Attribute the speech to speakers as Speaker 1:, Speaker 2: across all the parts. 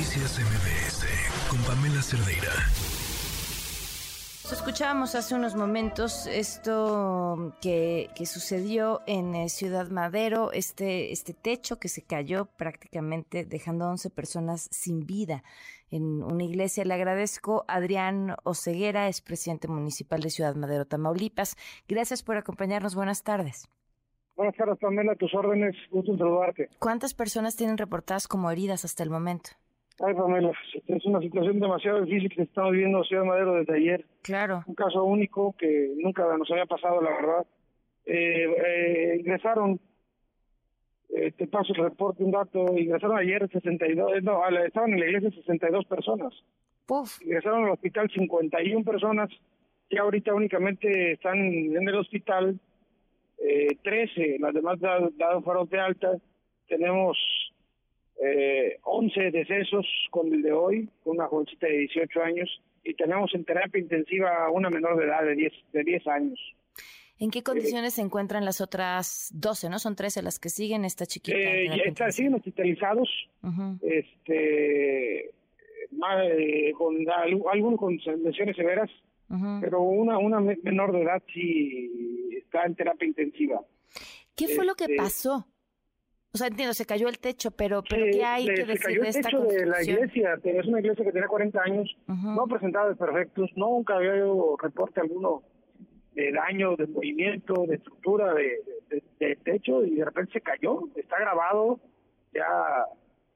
Speaker 1: Noticias MBS con Pamela Cerdeira.
Speaker 2: Escuchábamos hace unos momentos esto que, sucedió en eh, Ciudad Madero, este, este techo que se cayó prácticamente dejando a 11 personas sin vida en una iglesia. Le agradezco a Adrián Oceguera, es presidente municipal de Ciudad Madero, Tamaulipas. Gracias por acompañarnos. Buenas tardes.
Speaker 3: Buenas tardes, Pamela. tus órdenes. Gusto en saludarte.
Speaker 2: ¿Cuántas personas tienen reportadas como heridas hasta el momento?
Speaker 3: Ay, Pamela, es una situación demasiado difícil que estamos viviendo en Ciudad Madero desde ayer.
Speaker 2: Claro.
Speaker 3: Un caso único que nunca nos había pasado, la verdad. Eh, eh, ingresaron, eh, te paso el reporte, un dato, ingresaron ayer 62, no, estaban en la iglesia 62 personas.
Speaker 2: Puf.
Speaker 3: Ingresaron al hospital 51 personas, que ahorita únicamente están en el hospital eh, 13, las demás dados fueron de alta. Tenemos eh, 11 decesos con el de hoy, una jovencita de 18 años, y tenemos en terapia intensiva a una menor de edad de 10, de 10 años.
Speaker 2: ¿En qué condiciones se encuentran las otras 12, no? Son 13 las que siguen, esta chiquita.
Speaker 3: Eh, está, siguen hospitalizados, este, con algunos con lesiones severas, pero una, una menor de edad sí está en terapia intensiva.
Speaker 2: ¿Qué fue lo que este, pasó? O sea, entiendo, se cayó el techo, pero, pero ¿qué hay que decir
Speaker 3: cayó
Speaker 2: el
Speaker 3: techo de la iglesia, es una iglesia que tenía 40 años, no presentaba desperfectos, nunca había habido reporte alguno de daño, de movimiento, de estructura de, de, techo y de repente se cayó, está grabado, ya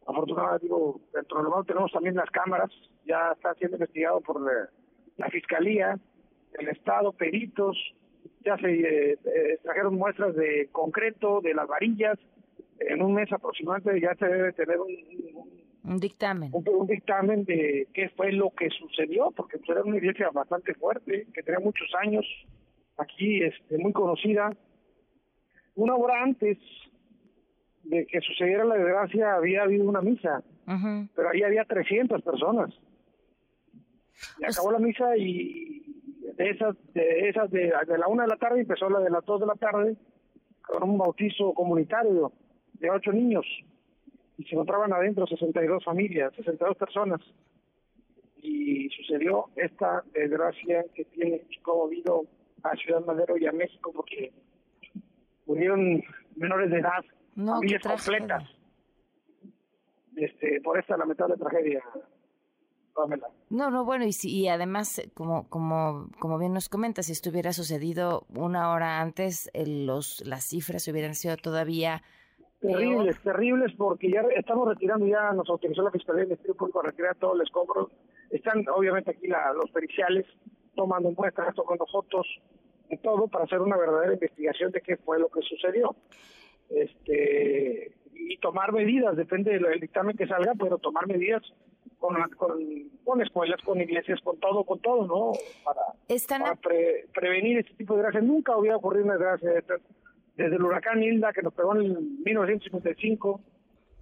Speaker 3: afortunadamente digo, dentro de lo tenemos también las cámaras, ya está siendo investigado por la, fiscalía, el estado, peritos, ya se eh, eh, trajeron muestras de concreto, de las varillas, en un mes aproximadamente ya se debe tener un,
Speaker 2: dictamen.
Speaker 3: Un, dictamen de qué fue lo que sucedió, porque pues, era una iglesia bastante fuerte, que tenía muchos años, aquí este, muy conocida. Una hora antes de que sucediera la desgracia había habido una misa, pero ahí había 300 personas. Y acabó la misa y de esas, de esas de, de la una de la tarde empezó la de las dos de la tarde con un bautizo comunitario de ocho niños y se encontraban adentro 62 familias, 62 personas. Y sucedió esta desgracia que tiene conmovido a Ciudad Madero y a México porque murieron menores de edad, familias completas, este, por esta lamentable tragedia.
Speaker 2: No, no, bueno, y, si, y además, como, como, como bien nos comenta, si esto hubiera sucedido una hora antes, los, las cifras hubieran sido todavía
Speaker 3: Terribles, terribles, porque ya estamos retirando, ya nos autorizó la Fiscalía del Ministerio Público a retirar todo el escombro. Están, obviamente, aquí los periciales tomando muestras, tomando fotos, y todo, para hacer una verdadera investigación de qué fue lo que sucedió. Este y tomar medidas, depende del dictamen que salga, pero tomar medidas con, con, escuelas, con iglesias, con todo, con todo, ¿no? Para, prevenir este tipo de desgracias. Nunca hubiera ocurrido una desgracia de desde el huracán Hilda que nos pegó en 1955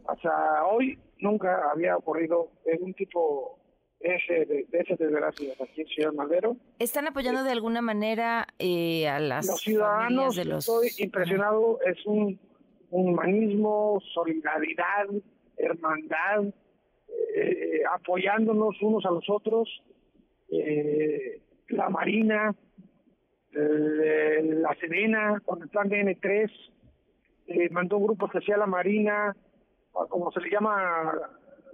Speaker 3: hasta hoy nunca había ocurrido un tipo ese de, de esas desgracias aquí en Ciudad Madero.
Speaker 2: ¿Están apoyando de alguna manera eh, a las
Speaker 3: los ciudadanos? De los... Estoy impresionado, es un, humanismo, solidaridad, hermandad, eh, apoyándonos unos a los otros. Eh, la Marina, la Serena, con el plan DN3, eh, mandó un grupo especial a Marina, como se le llama,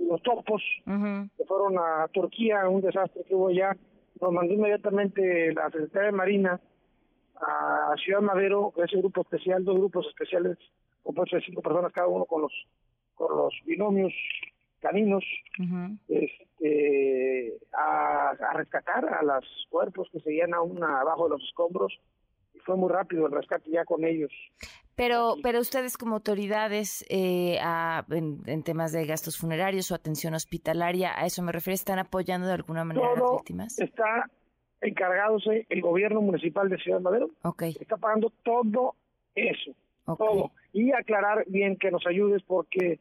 Speaker 3: los topos, que fueron a Turquía, un desastre que hubo allá, nos mandó inmediatamente la Secretaría de Marina a Ciudad Madero, ese grupo especial, dos grupos especiales, compuestos de cinco personas cada uno con los, con los binomios caninos, este, a, rescatar a los cuerpos que seguían aún abajo de los escombros fue muy rápido el rescate ya con ellos.
Speaker 2: Pero, pero ustedes como autoridades eh, en, temas de gastos funerarios o atención hospitalaria, a eso me refiero, ¿están apoyando de alguna manera a las víctimas?
Speaker 3: Está encargándose el gobierno municipal de Ciudad Madero.
Speaker 2: Okay.
Speaker 3: Está pagando todo eso, todo. Y aclarar bien que nos ayudes porque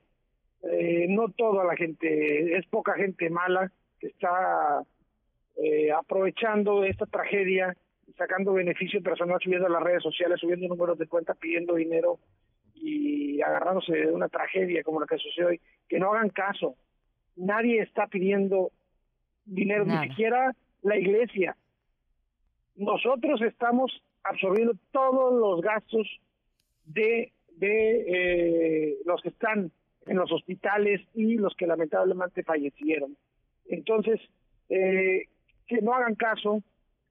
Speaker 3: eh, no toda la gente, es poca gente mala que está eh, aprovechando esta tragedia, sacando beneficio personal, subiendo a las redes sociales, subiendo números de cuenta, pidiendo dinero y agarrándose de una tragedia como la que sucedió hoy. Que no hagan caso, nadie está pidiendo dinero, ni siquiera la iglesia. Nosotros estamos absorbiendo todos los gastos de, de eh, los que están en los hospitales y los que lamentablemente fallecieron. Entonces, eh, que no hagan caso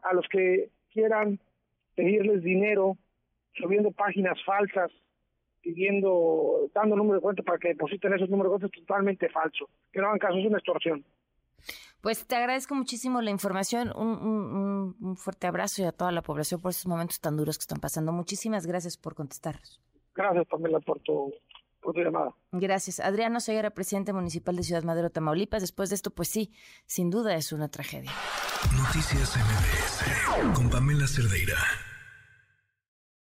Speaker 3: a los que quieran pedirles dinero subiendo páginas falsas, pidiendo, dando número de cuenta para que depositen esos números de cuenta es totalmente falso. Que no hagan caso, es una extorsión.
Speaker 2: Pues te agradezco muchísimo la información, un, un, fuerte abrazo y a toda la población por estos momentos tan duros que están pasando. Muchísimas gracias por contestarnos.
Speaker 3: Gracias, Pamela, por tu, por tu llamada.
Speaker 2: Gracias. Adriano Ceguera, presidente municipal de Ciudad Madero, Tamaulipas. Después de esto, pues sí, sin duda es una tragedia.
Speaker 1: Noticias MBS con Pamela Cerdeira.